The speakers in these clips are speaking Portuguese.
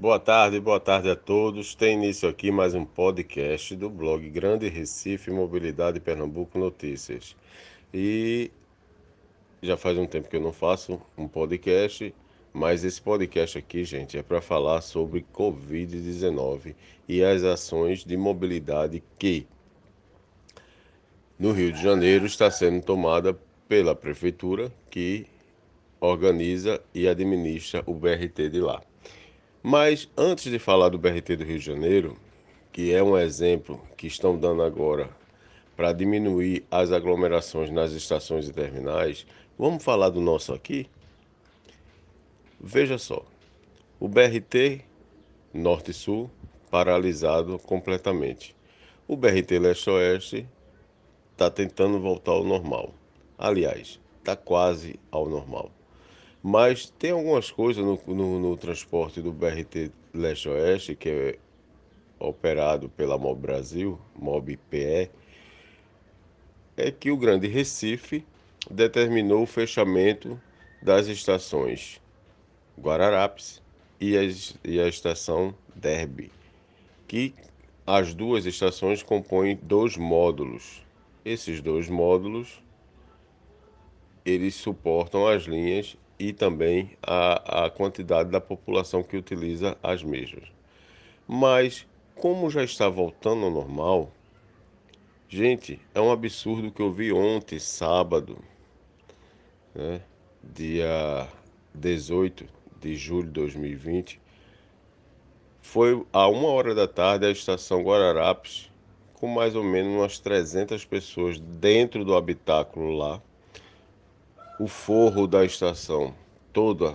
Boa tarde, boa tarde a todos. Tem início aqui mais um podcast do blog Grande Recife Mobilidade Pernambuco Notícias. E já faz um tempo que eu não faço um podcast, mas esse podcast aqui, gente, é para falar sobre Covid-19 e as ações de mobilidade que no Rio de Janeiro está sendo tomada pela prefeitura que organiza e administra o BRT de lá. Mas antes de falar do BRT do Rio de Janeiro, que é um exemplo que estão dando agora para diminuir as aglomerações nas estações e terminais, vamos falar do nosso aqui? Veja só, o BRT Norte-Sul paralisado completamente. O BRT Leste-Oeste está tentando voltar ao normal. Aliás, está quase ao normal. Mas tem algumas coisas no, no, no transporte do BRT Leste-Oeste, que é operado pela MOB Brasil, MOB PE, é que o Grande Recife determinou o fechamento das estações Guararapes e a, e a estação Derby, que as duas estações compõem dois módulos. Esses dois módulos eles suportam as linhas e também a, a quantidade da população que utiliza as mesmas. Mas, como já está voltando ao normal, gente, é um absurdo que eu vi ontem, sábado, né, dia 18 de julho de 2020, foi a uma hora da tarde a estação Guararapes, com mais ou menos umas 300 pessoas dentro do habitáculo lá, o forro da estação toda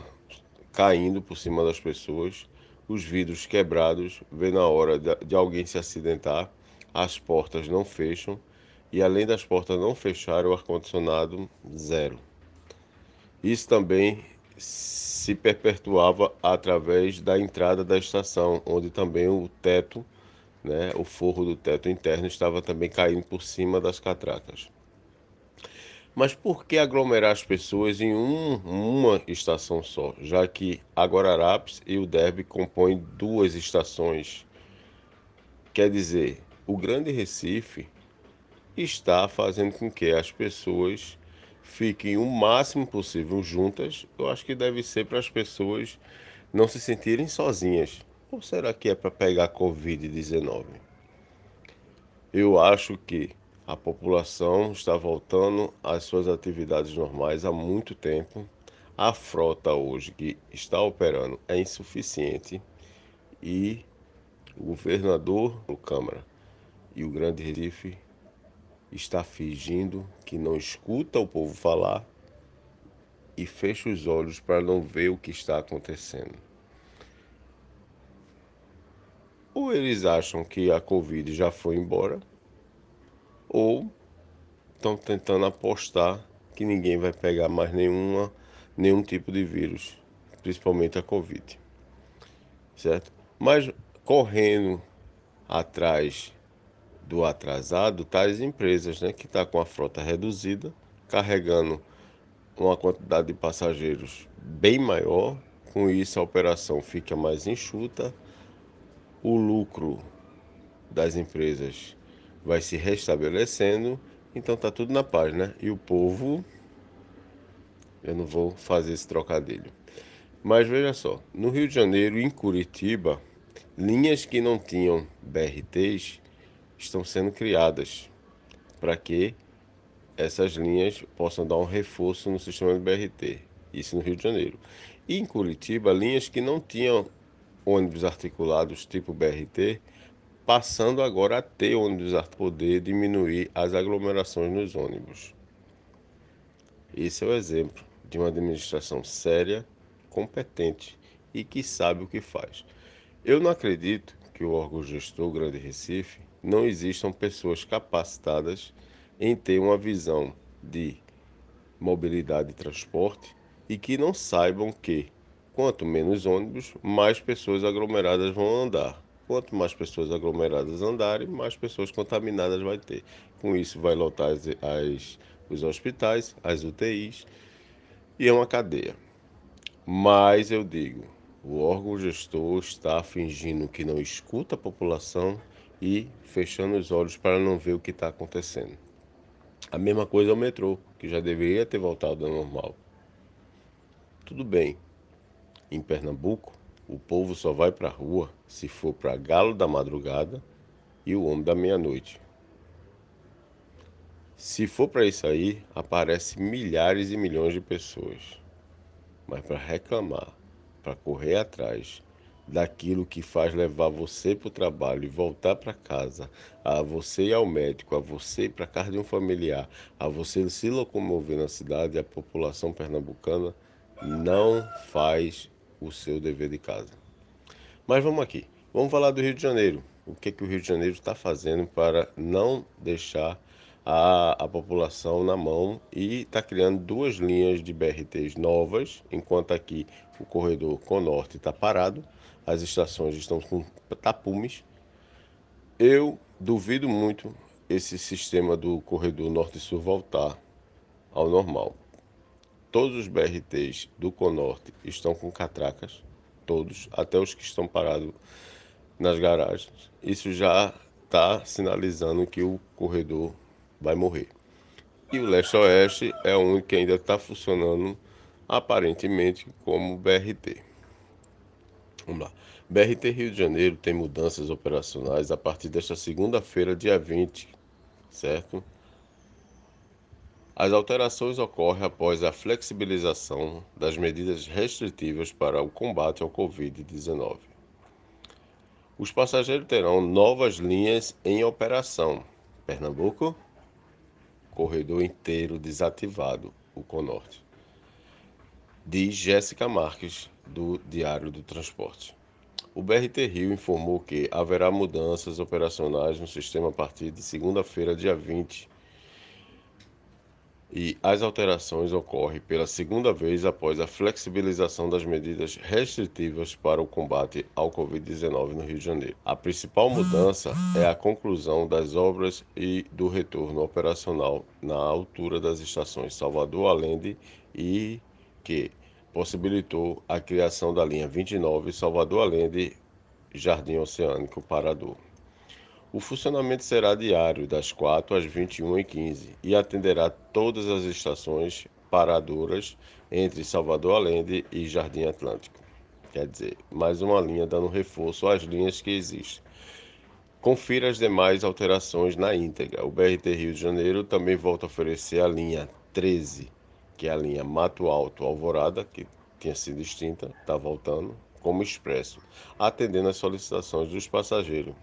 caindo por cima das pessoas, os vidros quebrados, vê na hora de, alguém se acidentar, as portas não fecham e além das portas não fecharem, o ar-condicionado zero. Isso também se perpetuava através da entrada da estação, onde também o teto, né, o forro do teto interno estava também caindo por cima das catracas. Mas por que aglomerar as pessoas em um, uma estação só, já que a Guararapes e o Derby compõem duas estações? Quer dizer, o Grande Recife está fazendo com que as pessoas fiquem o máximo possível juntas. Eu acho que deve ser para as pessoas não se sentirem sozinhas. Ou será que é para pegar Covid-19? Eu acho que a população está voltando às suas atividades normais há muito tempo. A frota hoje que está operando é insuficiente e o governador, o Câmara e o Grande Recife está fingindo que não escuta o povo falar e fecha os olhos para não ver o que está acontecendo. Ou eles acham que a Covid já foi embora ou estão tentando apostar que ninguém vai pegar mais nenhuma, nenhum tipo de vírus, principalmente a Covid. Certo? Mas correndo atrás do atrasado, tais empresas né, que estão tá com a frota reduzida, carregando uma quantidade de passageiros bem maior, com isso a operação fica mais enxuta, o lucro das empresas vai se restabelecendo, então tá tudo na paz, né? E o povo, eu não vou fazer esse trocadilho. Mas veja só, no Rio de Janeiro e em Curitiba, linhas que não tinham BRTs estão sendo criadas para que essas linhas possam dar um reforço no sistema de BRT. Isso no Rio de Janeiro. E em Curitiba, linhas que não tinham ônibus articulados tipo BRT passando agora a ter ônibus a poder diminuir as aglomerações nos ônibus. Esse é o exemplo de uma administração séria, competente e que sabe o que faz. Eu não acredito que o órgão gestor Grande Recife não existam pessoas capacitadas em ter uma visão de mobilidade e transporte e que não saibam que quanto menos ônibus, mais pessoas aglomeradas vão andar. Quanto mais pessoas aglomeradas andarem, mais pessoas contaminadas vai ter. Com isso, vai lotar as, as, os hospitais, as UTIs e é uma cadeia. Mas eu digo, O órgão gestor está fingindo que não escuta a população e fechando os olhos para não ver o que está acontecendo. A mesma coisa é o metrô, que já deveria ter voltado ao normal. Tudo bem. Em Pernambuco, o povo só vai para a rua se for para Galo da Madrugada e o Homem da Meia-Noite. Se for para isso aí, aparece milhares e milhões de pessoas. Mas para reclamar, para correr atrás daquilo que faz levar você para o trabalho e voltar para casa, a você ir ao médico, a você ir para casa de um familiar, a você se locomover na cidade, a população pernambucana não faz o seu dever de casa. Mas vamos aqui, vamos falar do Rio de Janeiro. O que, que o Rio de Janeiro está fazendo para não deixar a, a população na mão e está criando duas linhas de BRTs novas, enquanto aqui o corredor Conorte está parado, as estações estão com tapumes. Eu duvido muito esse sistema do corredor Norte-Sul voltar ao normal. Todos os BRTs do Conorte estão com catracas, todos, até os que estão parados nas garagens. Isso já está sinalizando que o corredor vai morrer. E o leste-oeste é o único que ainda está funcionando aparentemente como BRT. Vamos lá. BRT Rio de Janeiro tem mudanças operacionais a partir desta segunda-feira, dia 20, certo? As alterações ocorrem após a flexibilização das medidas restritivas para o combate ao Covid-19. Os passageiros terão novas linhas em operação. Pernambuco, corredor inteiro desativado, o Conorte. Diz Jéssica Marques, do Diário do Transporte. O BRT Rio informou que haverá mudanças operacionais no sistema a partir de segunda-feira, dia 20, e as alterações ocorrem pela segunda vez após a flexibilização das medidas restritivas para o combate ao Covid-19 no Rio de Janeiro. A principal mudança é a conclusão das obras e do retorno operacional na altura das estações Salvador Allende e que possibilitou a criação da linha 29 Salvador Allende Jardim Oceânico Parador. O funcionamento será diário, das 4 às 21h15, e atenderá todas as estações paradoras entre Salvador Allende e Jardim Atlântico. Quer dizer, mais uma linha dando reforço às linhas que existem. Confira as demais alterações na íntegra. O BRT Rio de Janeiro também volta a oferecer a linha 13, que é a linha Mato Alto Alvorada, que tinha sido extinta, está voltando, como expresso, atendendo às solicitações dos passageiros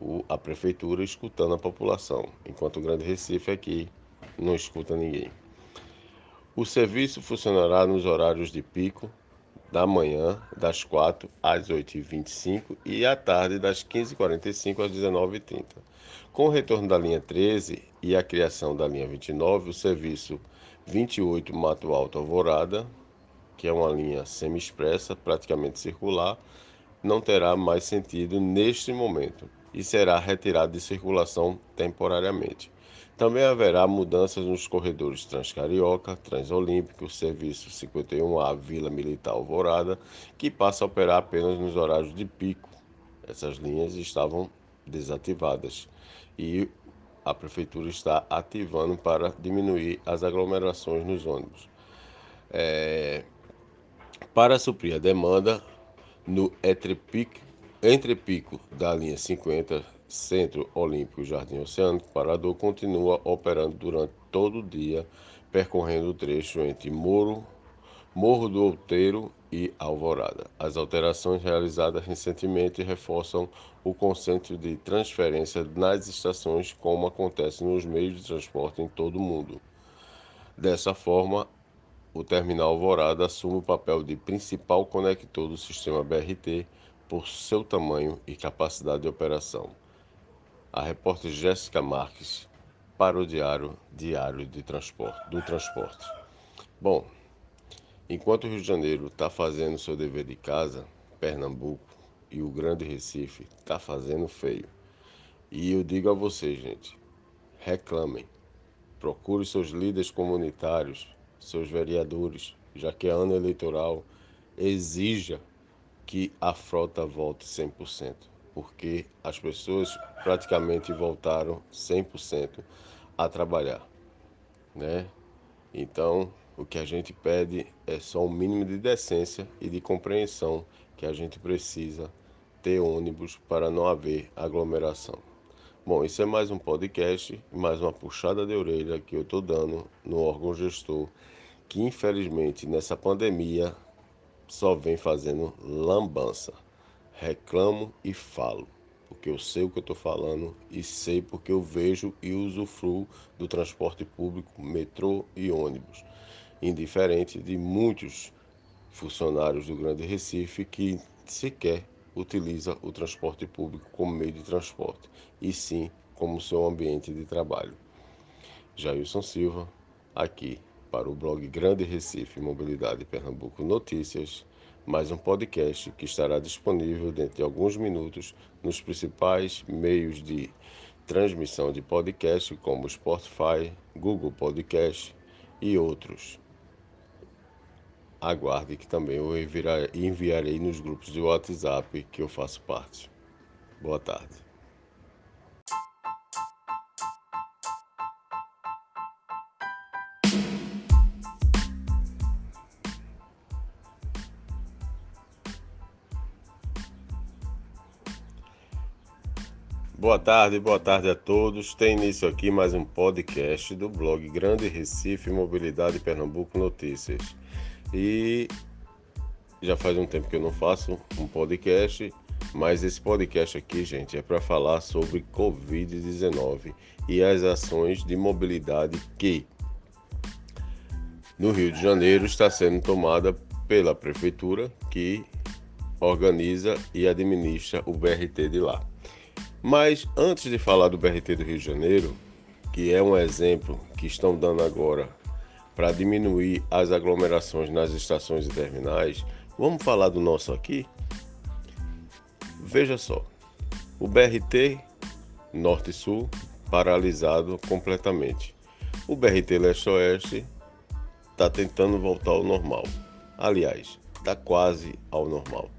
o, a prefeitura escutando a população, enquanto o Grande Recife aqui não escuta ninguém. O serviço funcionará nos horários de pico da manhã, das 4 às 8h25 e à tarde, das 15h45 às 19h30. Com o retorno da linha 13 e a criação da linha 29, o serviço 28 Mato Alto Alvorada, que é uma linha semi-expressa, praticamente circular, não terá mais sentido neste momento e será retirado de circulação temporariamente. Também haverá mudanças nos corredores Transcarioca, Transolímpico, Serviço 51A Vila Militar Alvorada, que passa a operar apenas nos horários de pico. Essas linhas estavam desativadas e a prefeitura está ativando para diminuir as aglomerações nos ônibus. É, para suprir a demanda no Etrepic entre Pico da linha 50, Centro Olímpico Jardim Oceânico, Parador continua operando durante todo o dia, percorrendo o trecho entre Moro, Morro do Outeiro e Alvorada. As alterações realizadas recentemente reforçam o conceito de transferência nas estações, como acontece nos meios de transporte em todo o mundo. Dessa forma, o terminal Alvorada assume o papel de principal conector do sistema BRT por seu tamanho e capacidade de operação. A repórter Jéssica Marques para o Diário Diário de Transporte, do Transporte. Bom, enquanto o Rio de Janeiro está fazendo seu dever de casa, Pernambuco e o Grande Recife está fazendo feio. E eu digo a vocês, gente, reclamem. Procure seus líderes comunitários, seus vereadores, já que é ano eleitoral, exija que a frota volte 100%, porque as pessoas praticamente voltaram 100% a trabalhar, né? Então, o que a gente pede é só um mínimo de decência e de compreensão que a gente precisa ter ônibus para não haver aglomeração. Bom, isso é mais um podcast, mais uma puxada de orelha que eu estou dando no órgão gestor, que infelizmente nessa pandemia só vem fazendo lambança. Reclamo e falo, porque eu sei o que eu estou falando e sei porque eu vejo e usufruo do transporte público, metrô e ônibus indiferente de muitos funcionários do Grande Recife que sequer utiliza o transporte público como meio de transporte, e sim como seu ambiente de trabalho. Jailson Silva, aqui para o blog Grande Recife Mobilidade Pernambuco Notícias, mais um podcast que estará disponível dentro de alguns minutos nos principais meios de transmissão de podcast como Spotify, Google Podcast e outros aguarde que também eu enviarei nos grupos de WhatsApp que eu faço parte. Boa tarde. Boa tarde, boa tarde a todos. Tem início aqui mais um podcast do blog Grande Recife Mobilidade Pernambuco Notícias. E já faz um tempo que eu não faço um podcast, mas esse podcast aqui, gente, é para falar sobre Covid-19 e as ações de mobilidade que no Rio de Janeiro está sendo tomada pela prefeitura que organiza e administra o BRT de lá. Mas antes de falar do BRT do Rio de Janeiro, que é um exemplo que estão dando agora para diminuir as aglomerações nas estações e terminais, vamos falar do nosso aqui? Veja só, o BRT Norte-Sul paralisado completamente. O BRT Leste-Oeste está tentando voltar ao normal. Aliás, está quase ao normal.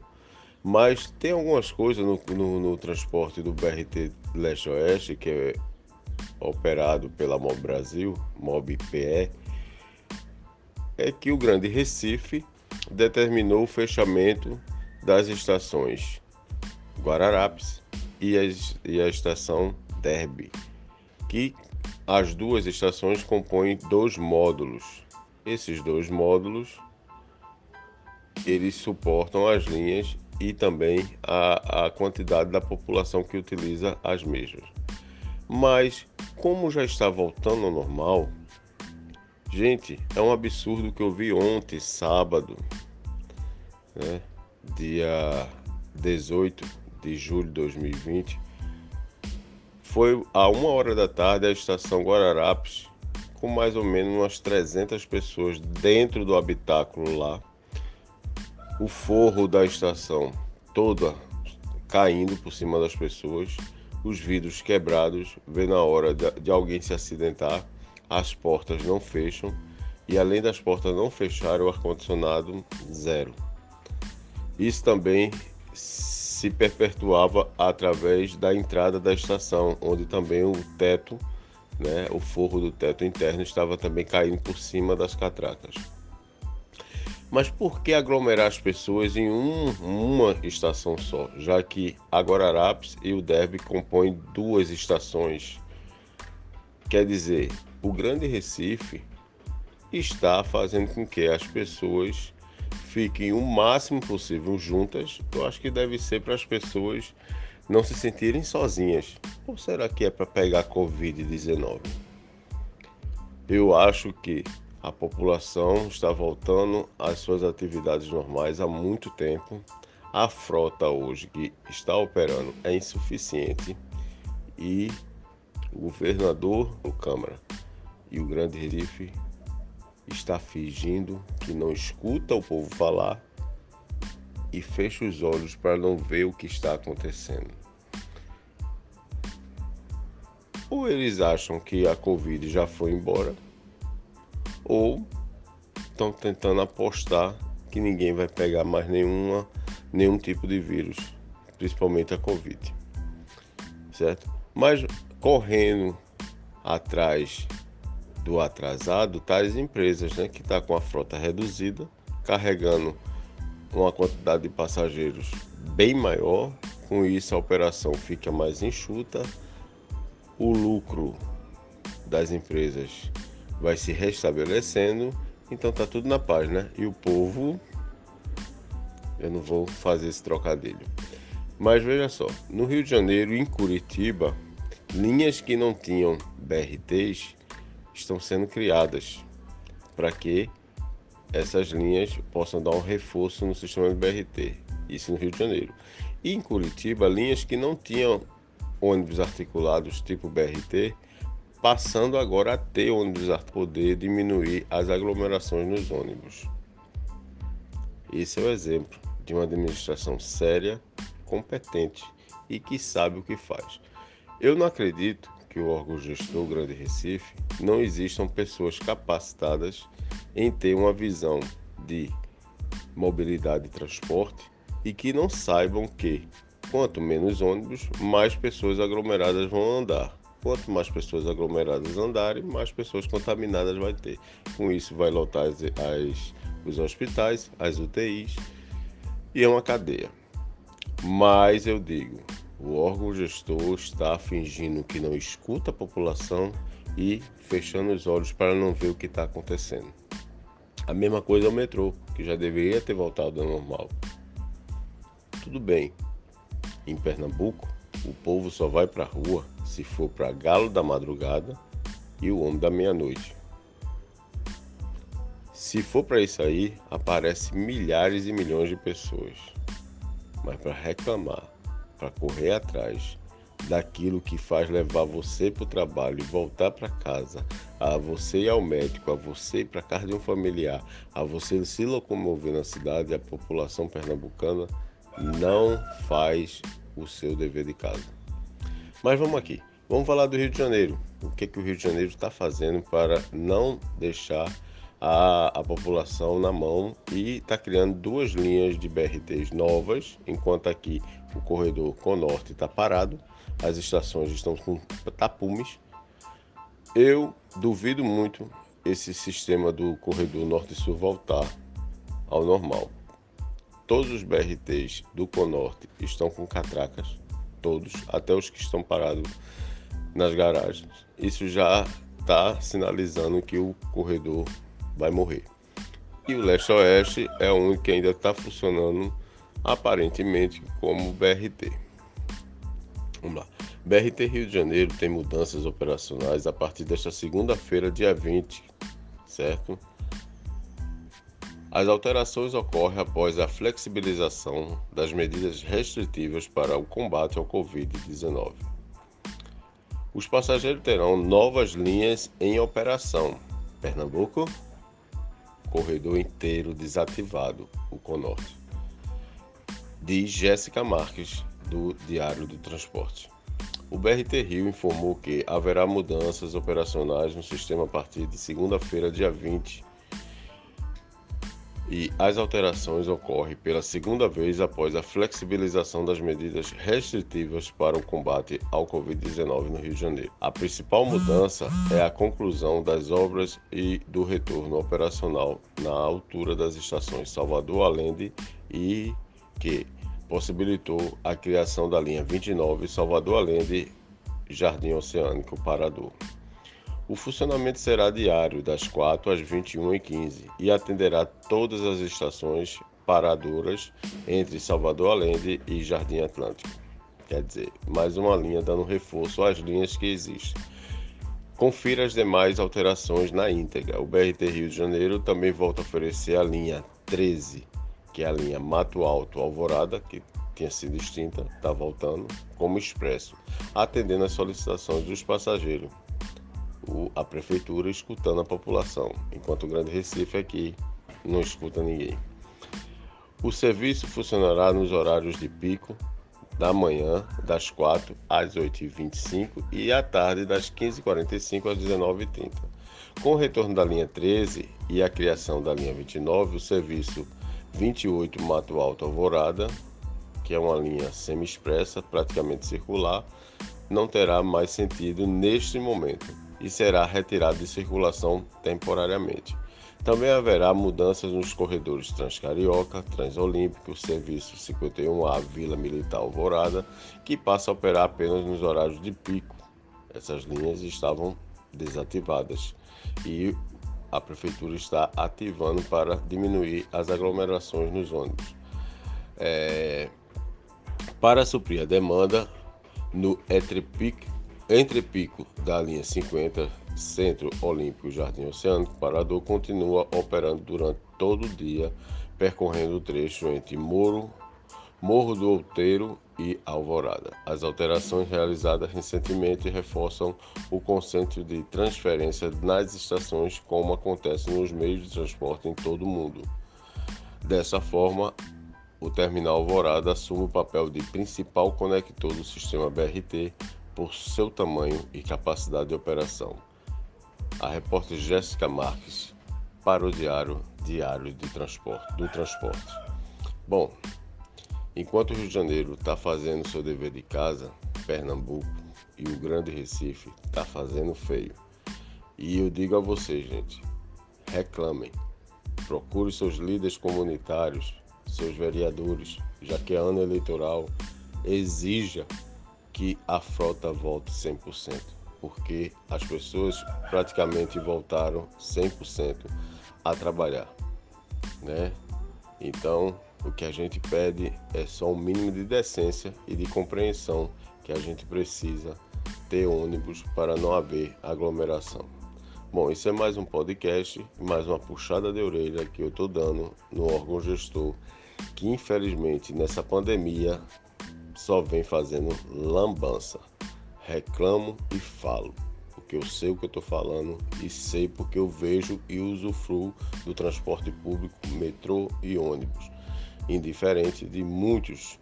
Mas tem algumas coisas no, no, no transporte do BRT Leste-Oeste, que é operado pela Mob Brasil, Mob PE, é que o Grande Recife determinou o fechamento das estações Guararapes e a, e a estação Derby, que as duas estações compõem dois módulos. Esses dois módulos eles suportam as linhas e também a, a quantidade da população que utiliza as mesmas. Mas como já está voltando ao normal, Gente, é um absurdo que eu vi ontem, sábado, né, dia 18 de julho de 2020. Foi a uma hora da tarde a estação Guararapes, com mais ou menos umas 300 pessoas dentro do habitáculo lá. O forro da estação toda caindo por cima das pessoas, os vidros quebrados, vendo a hora de, alguém se acidentar as portas não fecham e além das portas não fecharem, o ar-condicionado zero. Isso também se perpetuava através da entrada da estação, onde também o teto, né, o forro do teto interno estava também caindo por cima das catracas. Mas por que aglomerar as pessoas em um, uma estação só, já que a Guararapes e o Derby compõem duas estações? Quer dizer, o Grande Recife está fazendo com que as pessoas fiquem o máximo possível juntas. Eu acho que deve ser para as pessoas não se sentirem sozinhas. Ou será que é para pegar Covid-19? Eu acho que a população está voltando às suas atividades normais há muito tempo. A frota hoje que está operando é insuficiente e o governador, o Câmara, e o Grande Recife está fingindo que não escuta o povo falar e fecha os olhos para não ver o que está acontecendo. Ou eles acham que a Covid já foi embora, ou estão tentando apostar que ninguém vai pegar mais nenhuma nenhum tipo de vírus, principalmente a Covid. Certo? Mas correndo atrás do atrasado, tais empresas né, que estão tá com a frota reduzida, carregando uma quantidade de passageiros bem maior, com isso a operação fica mais enxuta, o lucro das empresas vai se restabelecendo, então tá tudo na paz, né? E o povo, eu não vou fazer esse trocadilho. Mas veja só, no Rio de Janeiro e em Curitiba, linhas que não tinham BRTs estão sendo criadas para que essas linhas possam dar um reforço no sistema de BRT. Isso no Rio de Janeiro. E em Curitiba, linhas que não tinham ônibus articulados tipo BRT, passando agora a ter ônibus a poder diminuir as aglomerações nos ônibus. Esse é o exemplo de uma administração séria, competente e que sabe o que faz. Eu não acredito que o órgão gestor Grande Recife não existam pessoas capacitadas em ter uma visão de mobilidade e transporte e que não saibam que quanto menos ônibus, mais pessoas aglomeradas vão andar. Quanto mais pessoas aglomeradas andarem, mais pessoas contaminadas vai ter. Com isso vai lotar as, as, os hospitais, as UTIs e é uma cadeia. Mas eu digo, o órgão gestor está fingindo que não escuta a população e fechando os olhos para não ver o que está acontecendo. A mesma coisa é o metrô, que já deveria ter voltado ao normal. Tudo bem, em Pernambuco, o povo só vai para a rua se for para galo da madrugada e o homem da meia-noite. Se for para isso aí, aparece milhares e milhões de pessoas. Mas para reclamar para correr atrás daquilo que faz levar você para o trabalho e voltar para casa, a você ir ao médico, a você ir para casa de um familiar, a você se locomover na cidade, a população pernambucana não faz o seu dever de casa. Mas vamos aqui, vamos falar do Rio de Janeiro. O que, que o Rio de Janeiro está fazendo para não deixar a, a população na mão e está criando duas linhas de BRTs novas, enquanto aqui o corredor Conorte está parado, as estações estão com tapumes. Eu duvido muito esse sistema do corredor Norte-Sul voltar ao normal. Todos os BRTs do Conorte estão com catracas, todos, até os que estão parados nas garagens. Isso já está sinalizando que o corredor vai morrer. E o leste-oeste é o único que ainda está funcionando aparentemente como BRT. Vamos lá. BRT Rio de Janeiro tem mudanças operacionais a partir desta segunda-feira, dia 20, certo? As alterações ocorrem após a flexibilização das medidas restritivas para o combate ao Covid-19. Os passageiros terão novas linhas em operação. Pernambuco, corredor inteiro desativado, o Conorte. Diz Jéssica Marques, do Diário do Transporte. O BRT Rio informou que haverá mudanças operacionais no sistema a partir de segunda-feira, dia 20 e as alterações ocorrem pela segunda vez após a flexibilização das medidas restritivas para o combate ao Covid-19 no Rio de Janeiro. A principal mudança é a conclusão das obras e do retorno operacional na altura das estações Salvador Allende e que possibilitou a criação da linha 29 Salvador Allende Jardim Oceânico Parador. O funcionamento será diário, das 4 às 21h15, e atenderá todas as estações paradoras entre Salvador Allende e Jardim Atlântico. Quer dizer, mais uma linha dando reforço às linhas que existem. Confira as demais alterações na íntegra. O BRT Rio de Janeiro também volta a oferecer a linha 13, que é a linha Mato Alto Alvorada, que tinha sido extinta, está voltando, como expresso, atendendo às solicitações dos passageiros o, a prefeitura escutando a população, enquanto o Grande Recife aqui não escuta ninguém. O serviço funcionará nos horários de pico da manhã, das 4 às 8h25 e à tarde, das 15h45 às 19h30. Com o retorno da linha 13 e a criação da linha 29, o serviço 28 Mato Alto Alvorada, que é uma linha semi-expressa, praticamente circular, não terá mais sentido neste momento e será retirado de circulação temporariamente. Também haverá mudanças nos corredores Transcarioca, Transolímpico, Serviço 51A Vila Militar Alvorada, que passa a operar apenas nos horários de pico. Essas linhas estavam desativadas e a prefeitura está ativando para diminuir as aglomerações nos ônibus. É, para suprir a demanda no entrepico, entrepico da linha 50 Centro Olímpico Jardim Oceânico Parador continua operando durante todo o dia, percorrendo o trecho entre Moro, Morro do Outeiro e Alvorada. As alterações realizadas recentemente reforçam o conceito de transferência nas estações, como acontece nos meios de transporte em todo o mundo. Dessa forma, o terminal Alvorada assume o papel de principal conector do sistema BRT por seu tamanho e capacidade de operação a repórter Jéssica Marques para o Diário Diário de Transporte, do Transporte. Bom, enquanto o Rio de Janeiro está fazendo seu dever de casa, Pernambuco e o Grande Recife está fazendo feio. E eu digo a vocês, gente, reclamem. Procure seus líderes comunitários, seus vereadores, já que é ano eleitoral, exija que a frota volte 100% porque as pessoas praticamente voltaram 100% a trabalhar, né? Então, o que a gente pede é só um mínimo de decência e de compreensão que a gente precisa ter ônibus para não haver aglomeração. Bom, isso é mais um podcast, mais uma puxada de orelha que eu estou dando no órgão gestor, que infelizmente nessa pandemia só vem fazendo lambança reclamo e falo, porque eu sei o que eu estou falando e sei porque eu vejo e usufruo do transporte público, metrô e ônibus, indiferente de muitos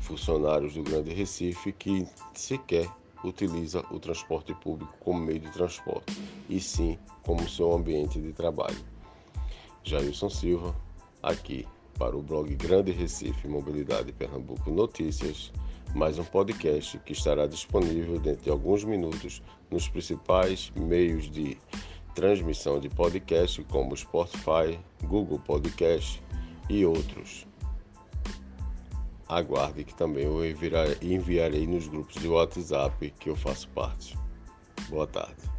funcionários do Grande Recife que sequer utiliza o transporte público como meio de transporte, e sim como seu ambiente de trabalho. Jailson Silva, aqui para o blog Grande Recife Mobilidade Pernambuco Notícias mais um podcast que estará disponível dentro de alguns minutos nos principais meios de transmissão de podcast como Spotify, Google Podcast e outros. Aguarde que também eu enviarei nos grupos de WhatsApp que eu faço parte. Boa tarde.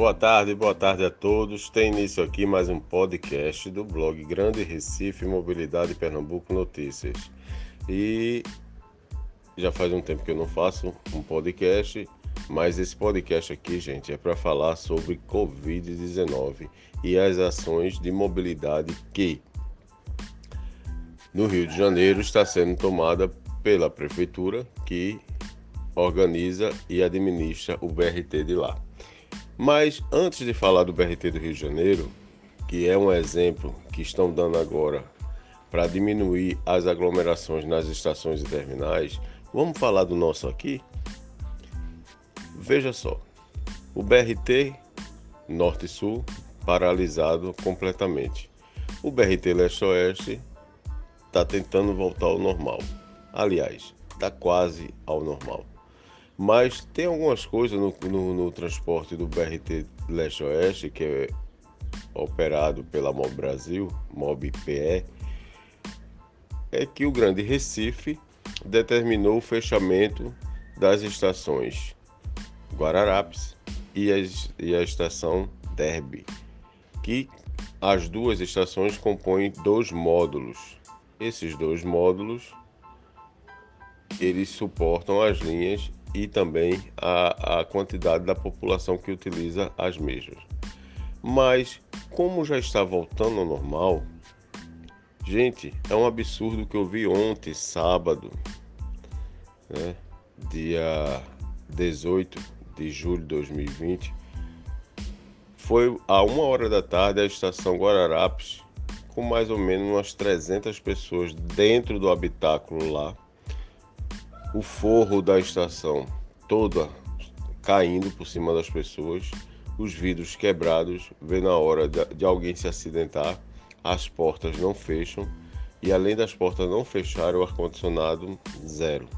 Boa tarde, boa tarde a todos. Tem início aqui mais um podcast do blog Grande Recife Mobilidade Pernambuco Notícias. E já faz um tempo que eu não faço um podcast, mas esse podcast aqui, gente, é para falar sobre Covid-19 e as ações de mobilidade que no Rio de Janeiro está sendo tomada pela prefeitura que organiza e administra o BRT de lá. Mas antes de falar do BRT do Rio de Janeiro, que é um exemplo que estão dando agora para diminuir as aglomerações nas estações e terminais, vamos falar do nosso aqui? Veja só, o BRT Norte Sul paralisado completamente. O BRT Leste-Oeste está tentando voltar ao normal. Aliás, está quase ao normal. Mas tem algumas coisas no, no, no transporte do BRT Leste-Oeste, que é operado pela MOB Brasil, MOB PE, é que o Grande Recife determinou o fechamento das estações Guararapes e a, e a estação Derby, que as duas estações compõem dois módulos. Esses dois módulos eles suportam as linhas e também a, a quantidade da população que utiliza as mesmas. Mas, como já está voltando ao normal, gente, é um absurdo que eu vi ontem, sábado, né, dia 18 de julho de 2020. Foi a uma hora da tarde a estação Guararapes, com mais ou menos umas 300 pessoas dentro do habitáculo lá. O forro da estação toda caindo por cima das pessoas, os vidros quebrados, vê na hora de alguém se acidentar, as portas não fecham e além das portas não fechar, o ar-condicionado zero.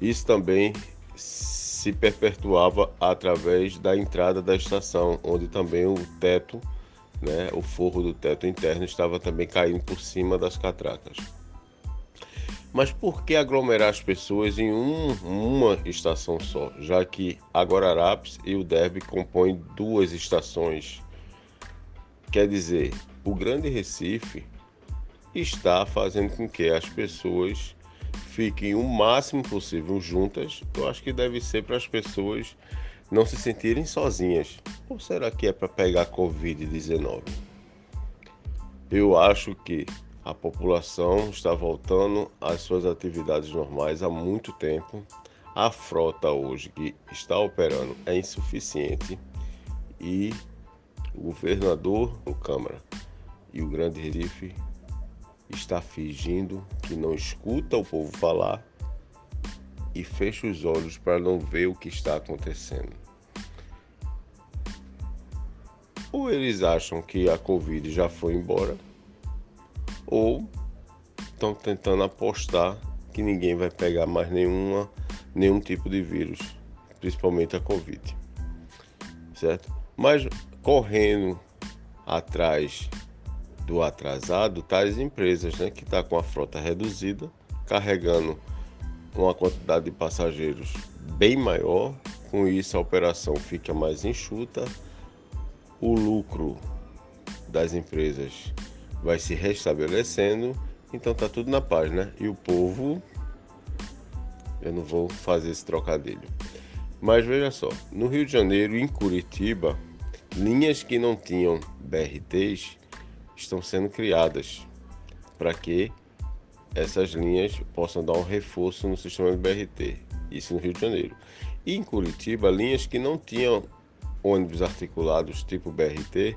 Isso também se perpetuava através da entrada da estação, onde também o teto, né, o forro do teto interno estava também caindo por cima das catracas. Mas por que aglomerar as pessoas em um, uma estação só, já que a Guararapes e o Derby compõem duas estações? Quer dizer, o Grande Recife está fazendo com que as pessoas fiquem o máximo possível juntas. Eu acho que deve ser para as pessoas não se sentirem sozinhas. Ou será que é para pegar Covid-19? Eu acho que a população está voltando às suas atividades normais há muito tempo. A frota hoje que está operando é insuficiente e o governador, o Câmara e o Grande Recife está fingindo que não escuta o povo falar e fecha os olhos para não ver o que está acontecendo. Ou eles acham que a Covid já foi embora, ou estão tentando apostar que ninguém vai pegar mais nenhuma, nenhum tipo de vírus, principalmente a Covid. Certo? Mas correndo atrás do atrasado tais tá empresas né, que está com a frota reduzida, carregando uma quantidade de passageiros bem maior, com isso a operação fica mais enxuta, o lucro das empresas vai se restabelecendo, então tá tudo na paz, né? E o povo, eu não vou fazer esse trocadilho. Mas veja só, no Rio de Janeiro e em Curitiba, linhas que não tinham BRTs estão sendo criadas para que essas linhas possam dar um reforço no sistema de BRT, isso no Rio de Janeiro. E em Curitiba, linhas que não tinham ônibus articulados tipo BRT,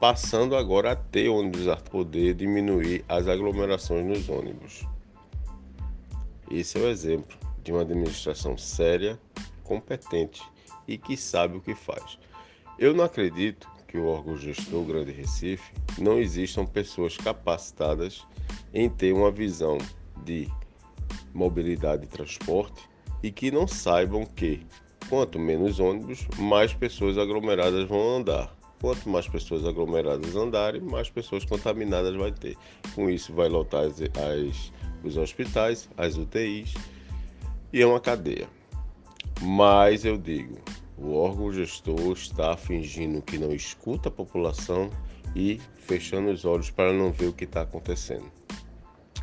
passando agora a ter ônibus a poder diminuir as aglomerações nos ônibus. Esse é o exemplo de uma administração séria, competente e que sabe o que faz. Eu não acredito que o órgão gestor Grande Recife não existam pessoas capacitadas em ter uma visão de mobilidade e transporte e que não saibam que quanto menos ônibus, mais pessoas aglomeradas vão andar. Quanto mais pessoas aglomeradas andarem, mais pessoas contaminadas vai ter. Com isso vai lotar as, as, os hospitais, as UTIs e é uma cadeia. Mas eu digo, o órgão gestor está fingindo que não escuta a população e fechando os olhos para não ver o que está acontecendo.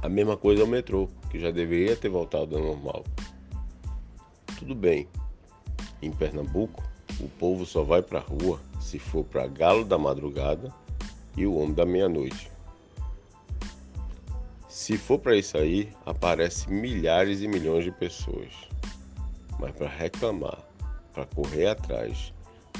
A mesma coisa é o metrô, que já deveria ter voltado ao normal. Tudo bem, em Pernambuco, o povo só vai para a rua se for para Galo da Madrugada e o Homem da Meia-Noite. Se for para isso aí, aparece milhares e milhões de pessoas. Mas para reclamar para correr atrás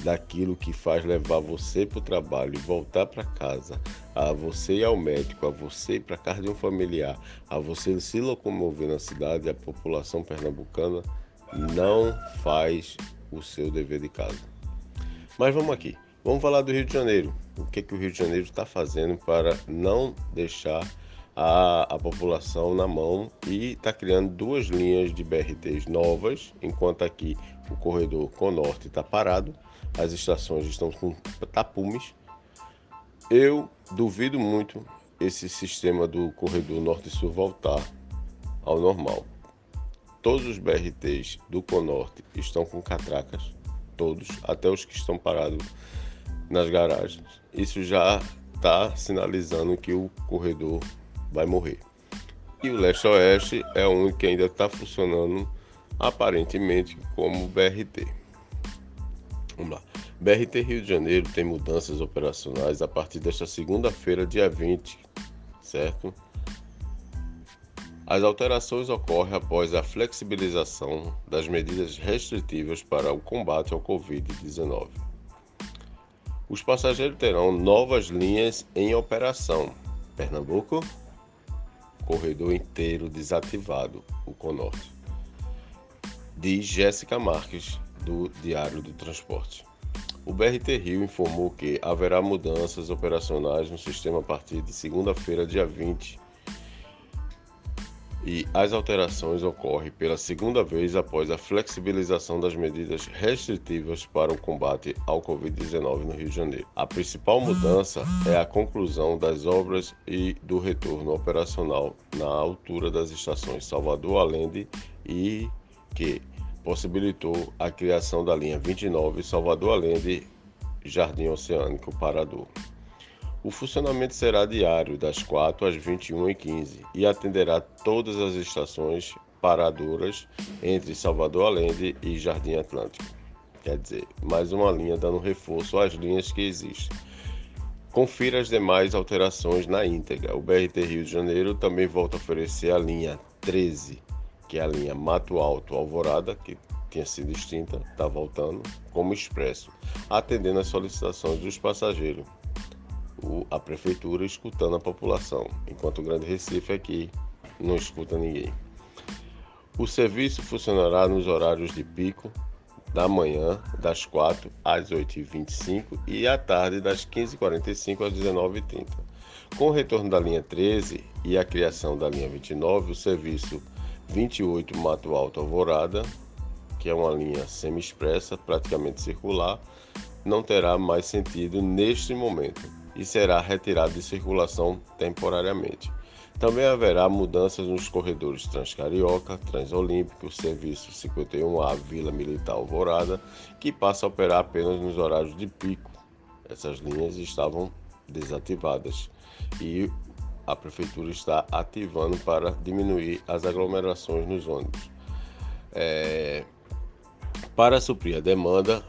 daquilo que faz levar você para o trabalho e voltar para casa, a você ir ao médico, a você ir para casa de um familiar, a você se locomover na cidade, a população pernambucana não faz o seu dever de casa. Mas vamos aqui, vamos falar do Rio de Janeiro. O que, que o Rio de Janeiro está fazendo para não deixar a, a população na mão e está criando duas linhas de BRTs novas, enquanto aqui o corredor Conorte está parado, as estações estão com tapumes. Eu duvido muito esse sistema do corredor Norte-Sul voltar ao normal. Todos os BRTs do Conorte estão com catracas, todos, até os que estão parados nas garagens. Isso já está sinalizando que o corredor vai morrer. E o leste-oeste é o único que ainda está funcionando aparentemente como BRT. Vamos lá. BRT Rio de Janeiro tem mudanças operacionais a partir desta segunda-feira, dia 20, certo? As alterações ocorrem após a flexibilização das medidas restritivas para o combate ao Covid-19. Os passageiros terão novas linhas em operação. Pernambuco, corredor inteiro desativado, o Conorte. Diz Jéssica Marques, do Diário do Transporte. O BRT Rio informou que haverá mudanças operacionais no sistema a partir de segunda-feira, dia 20 e as alterações ocorrem pela segunda vez após a flexibilização das medidas restritivas para o combate ao Covid-19 no Rio de Janeiro. A principal mudança é a conclusão das obras e do retorno operacional na altura das estações Salvador Allende e que possibilitou a criação da linha 29 Salvador Allende Jardim Oceânico Parador. O funcionamento será diário, das 4 às 21h15, e atenderá todas as estações paradoras entre Salvador Allende e Jardim Atlântico. Quer dizer, mais uma linha dando reforço às linhas que existem. Confira as demais alterações na íntegra. O BRT Rio de Janeiro também volta a oferecer a linha 13, que é a linha Mato Alto Alvorada, que tinha sido extinta, está voltando, como expresso, atendendo às solicitações dos passageiros a prefeitura escutando a população, enquanto o Grande Recife aqui não escuta ninguém. O serviço funcionará nos horários de pico da manhã, das 4 às 8h25 e à tarde, das 15h45 às 19h30. Com o retorno da linha 13 e a criação da linha 29, o serviço 28 Mato Alto Alvorada, que é uma linha semi-expressa, praticamente circular, não terá mais sentido neste momento e será retirado de circulação temporariamente. Também haverá mudanças nos corredores Transcarioca, Transolímpico, Serviço 51A Vila Militar Alvorada, que passa a operar apenas nos horários de pico. Essas linhas estavam desativadas e a prefeitura está ativando para diminuir as aglomerações nos ônibus. É, para suprir a demanda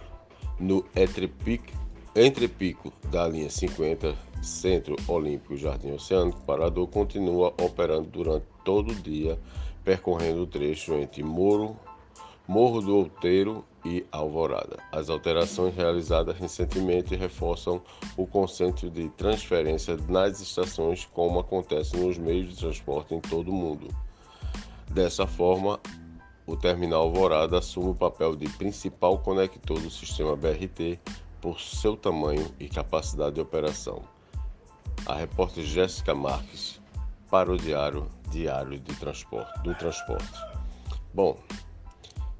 no Etrepic entre Pico da linha 50, Centro Olímpico Jardim Oceânico, Parador continua operando durante todo o dia, percorrendo o trecho entre Moro, Morro do Outeiro e Alvorada. As alterações realizadas recentemente reforçam o conceito de transferência nas estações, como acontece nos meios de transporte em todo o mundo. Dessa forma, o terminal Alvorada assume o papel de principal conector do sistema BRT por seu tamanho e capacidade de operação. A repórter Jéssica Marques para o Diário Diário de Transporte, do Transporte. Bom,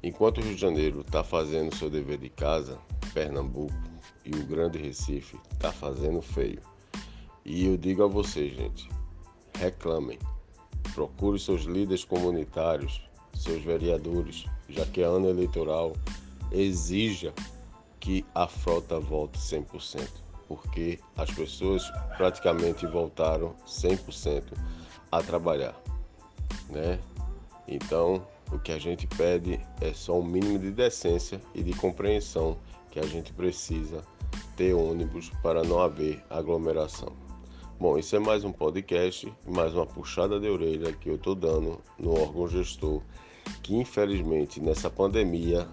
enquanto o Rio de Janeiro está fazendo seu dever de casa, Pernambuco e o Grande Recife está fazendo feio. E eu digo a vocês, gente, reclamem. Procure seus líderes comunitários, seus vereadores, já que é ano eleitoral, exija que a frota volte 100%, porque as pessoas praticamente voltaram 100% a trabalhar, né? Então, o que a gente pede é só um mínimo de decência e de compreensão que a gente precisa ter ônibus para não haver aglomeração. Bom, isso é mais um podcast, mais uma puxada de orelha que eu estou dando no órgão gestor, que infelizmente nessa pandemia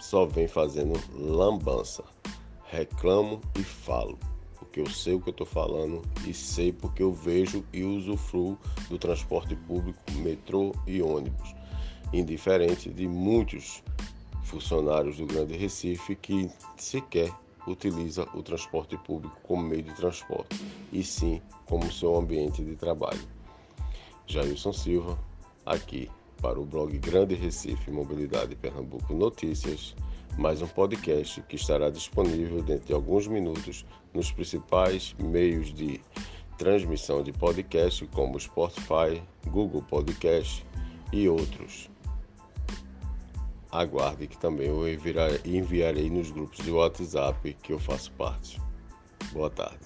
só vem fazendo lambança. Reclamo e falo, porque eu sei o que eu estou falando e sei porque eu vejo e usufruo do transporte público, metrô e ônibus, indiferente de muitos funcionários do Grande Recife que sequer utiliza o transporte público como meio de transporte, e sim como seu ambiente de trabalho. Jailson Silva, aqui para o blog Grande Recife Mobilidade Pernambuco Notícias, mais um podcast que estará disponível dentro de alguns minutos nos principais meios de transmissão de podcast como Spotify, Google Podcast e outros. Aguarde que também eu enviarei nos grupos de WhatsApp que eu faço parte. Boa tarde.